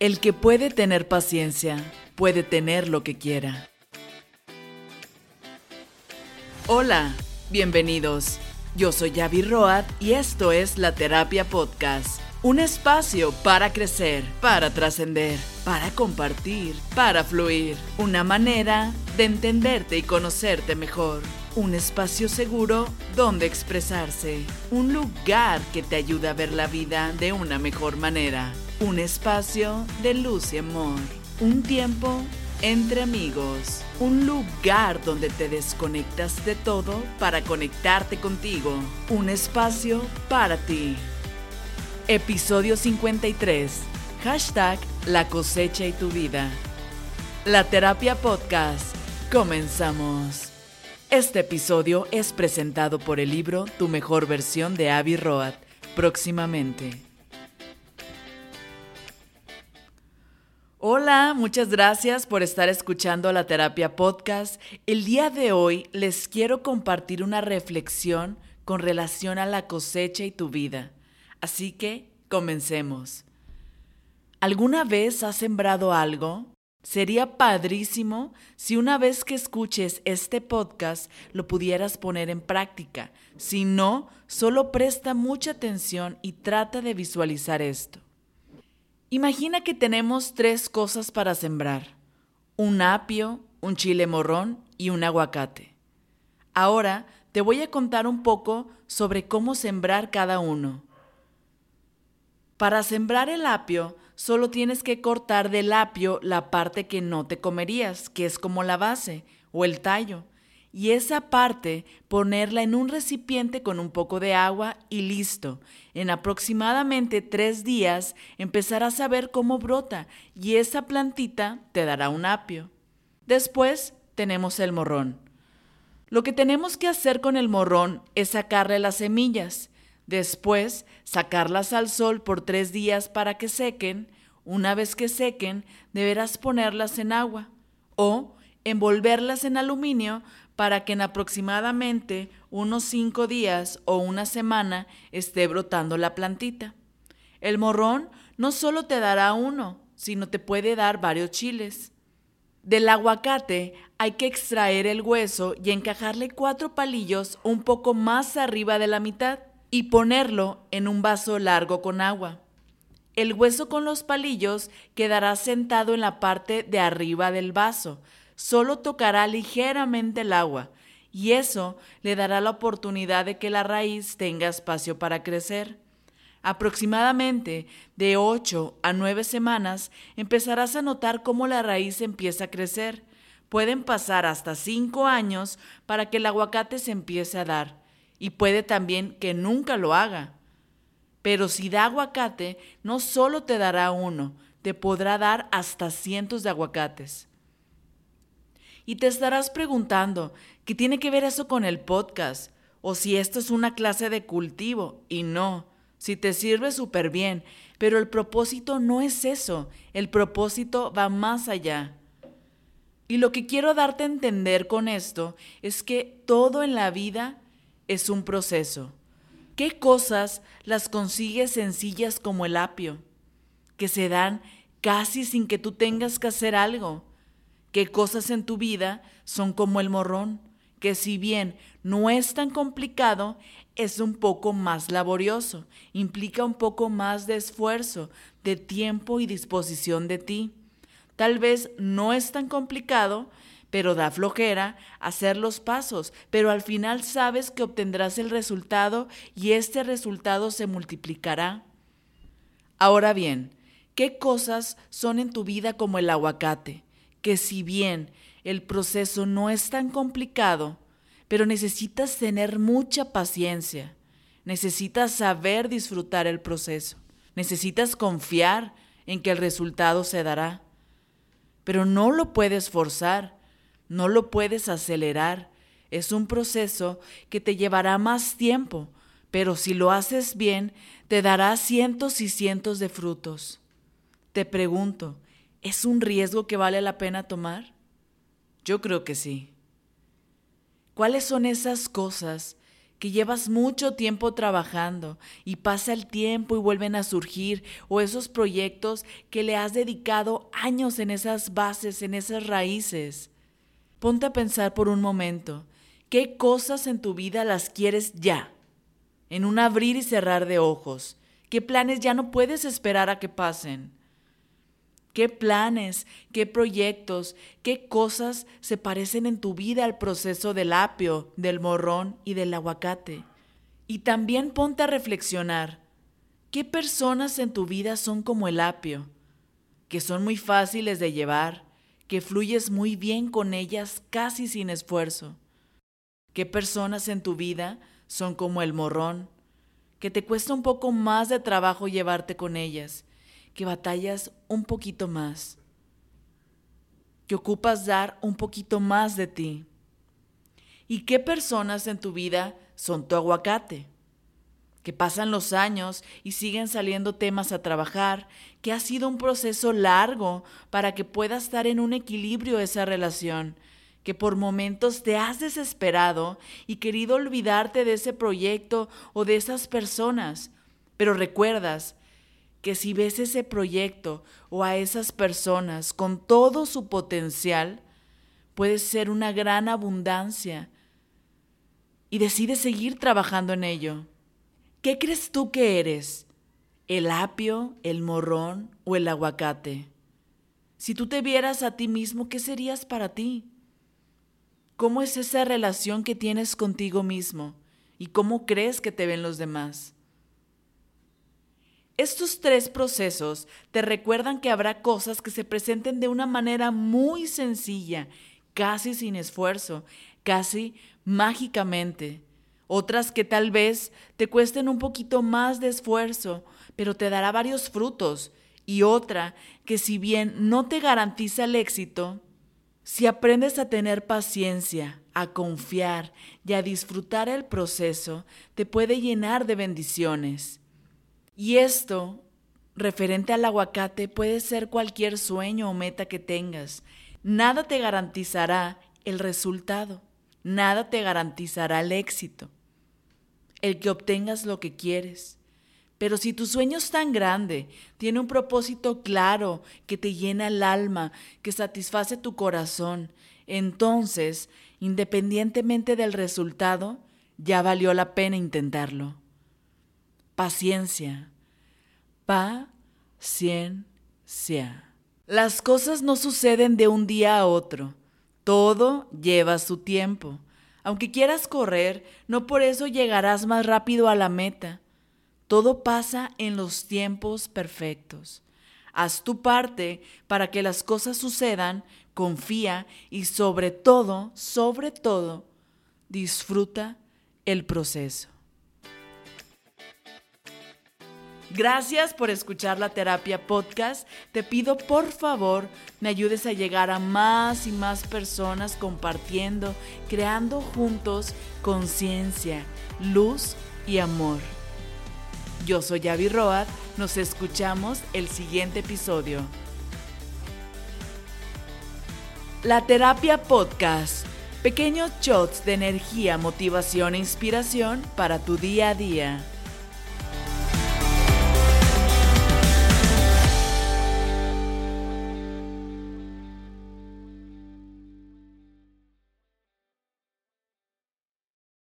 El que puede tener paciencia, puede tener lo que quiera. Hola, bienvenidos. Yo soy Yavi Road y esto es La Terapia Podcast. Un espacio para crecer, para trascender, para compartir, para fluir. Una manera de entenderte y conocerte mejor. Un espacio seguro donde expresarse. Un lugar que te ayuda a ver la vida de una mejor manera. Un espacio de luz y amor. Un tiempo entre amigos. Un lugar donde te desconectas de todo para conectarte contigo. Un espacio para ti. Episodio 53. Hashtag La cosecha y tu vida. La terapia podcast. Comenzamos. Este episodio es presentado por el libro Tu mejor versión de Avi Road. Próximamente. Hola, muchas gracias por estar escuchando la terapia podcast. El día de hoy les quiero compartir una reflexión con relación a la cosecha y tu vida. Así que comencemos. ¿Alguna vez has sembrado algo? Sería padrísimo si una vez que escuches este podcast lo pudieras poner en práctica. Si no, solo presta mucha atención y trata de visualizar esto. Imagina que tenemos tres cosas para sembrar. Un apio, un chile morrón y un aguacate. Ahora te voy a contar un poco sobre cómo sembrar cada uno. Para sembrar el apio, solo tienes que cortar del apio la parte que no te comerías, que es como la base o el tallo y esa parte ponerla en un recipiente con un poco de agua y listo. En aproximadamente tres días empezarás a ver cómo brota y esa plantita te dará un apio. Después tenemos el morrón. Lo que tenemos que hacer con el morrón es sacarle las semillas, después sacarlas al sol por tres días para que sequen. Una vez que sequen, deberás ponerlas en agua o envolverlas en aluminio para que en aproximadamente unos cinco días o una semana esté brotando la plantita. El morrón no solo te dará uno, sino te puede dar varios chiles. Del aguacate hay que extraer el hueso y encajarle cuatro palillos un poco más arriba de la mitad y ponerlo en un vaso largo con agua. El hueso con los palillos quedará sentado en la parte de arriba del vaso, solo tocará ligeramente el agua y eso le dará la oportunidad de que la raíz tenga espacio para crecer. Aproximadamente de 8 a 9 semanas empezarás a notar cómo la raíz empieza a crecer. Pueden pasar hasta 5 años para que el aguacate se empiece a dar y puede también que nunca lo haga. Pero si da aguacate, no solo te dará uno, te podrá dar hasta cientos de aguacates. Y te estarás preguntando, ¿qué tiene que ver eso con el podcast? O si esto es una clase de cultivo. Y no, si te sirve súper bien, pero el propósito no es eso, el propósito va más allá. Y lo que quiero darte a entender con esto es que todo en la vida es un proceso. ¿Qué cosas las consigues sencillas como el apio? Que se dan casi sin que tú tengas que hacer algo qué cosas en tu vida son como el morrón, que si bien no es tan complicado, es un poco más laborioso, implica un poco más de esfuerzo, de tiempo y disposición de ti. Tal vez no es tan complicado, pero da flojera hacer los pasos, pero al final sabes que obtendrás el resultado y este resultado se multiplicará. Ahora bien, ¿qué cosas son en tu vida como el aguacate? Que si bien el proceso no es tan complicado, pero necesitas tener mucha paciencia, necesitas saber disfrutar el proceso, necesitas confiar en que el resultado se dará, pero no lo puedes forzar, no lo puedes acelerar, es un proceso que te llevará más tiempo, pero si lo haces bien, te dará cientos y cientos de frutos. Te pregunto, ¿Es un riesgo que vale la pena tomar? Yo creo que sí. ¿Cuáles son esas cosas que llevas mucho tiempo trabajando y pasa el tiempo y vuelven a surgir, o esos proyectos que le has dedicado años en esas bases, en esas raíces. Ponte a pensar por un momento, ¿qué cosas en tu vida las quieres ya? En un abrir y cerrar de ojos. ¿Qué planes ya no puedes esperar a que pasen? ¿Qué planes, qué proyectos, qué cosas se parecen en tu vida al proceso del apio, del morrón y del aguacate? Y también ponte a reflexionar, ¿qué personas en tu vida son como el apio? Que son muy fáciles de llevar, que fluyes muy bien con ellas casi sin esfuerzo. ¿Qué personas en tu vida son como el morrón? Que te cuesta un poco más de trabajo llevarte con ellas que batallas un poquito más, que ocupas dar un poquito más de ti. ¿Y qué personas en tu vida son tu aguacate? Que pasan los años y siguen saliendo temas a trabajar, que ha sido un proceso largo para que pueda estar en un equilibrio esa relación, que por momentos te has desesperado y querido olvidarte de ese proyecto o de esas personas, pero recuerdas que si ves ese proyecto o a esas personas con todo su potencial, puede ser una gran abundancia y decides seguir trabajando en ello. ¿Qué crees tú que eres? ¿El apio, el morrón o el aguacate? Si tú te vieras a ti mismo, ¿qué serías para ti? ¿Cómo es esa relación que tienes contigo mismo? ¿Y cómo crees que te ven los demás? Estos tres procesos te recuerdan que habrá cosas que se presenten de una manera muy sencilla, casi sin esfuerzo, casi mágicamente. Otras que tal vez te cuesten un poquito más de esfuerzo, pero te dará varios frutos. Y otra que si bien no te garantiza el éxito, si aprendes a tener paciencia, a confiar y a disfrutar el proceso, te puede llenar de bendiciones. Y esto, referente al aguacate, puede ser cualquier sueño o meta que tengas. Nada te garantizará el resultado. Nada te garantizará el éxito. El que obtengas lo que quieres. Pero si tu sueño es tan grande, tiene un propósito claro, que te llena el alma, que satisface tu corazón, entonces, independientemente del resultado, ya valió la pena intentarlo paciencia. Paciencia. Las cosas no suceden de un día a otro. Todo lleva su tiempo. Aunque quieras correr, no por eso llegarás más rápido a la meta. Todo pasa en los tiempos perfectos. Haz tu parte para que las cosas sucedan, confía y sobre todo, sobre todo, disfruta el proceso. Gracias por escuchar la terapia podcast. Te pido por favor me ayudes a llegar a más y más personas compartiendo, creando juntos conciencia, luz y amor. Yo soy Yavi Road, nos escuchamos el siguiente episodio. La terapia podcast. Pequeños shots de energía, motivación e inspiración para tu día a día.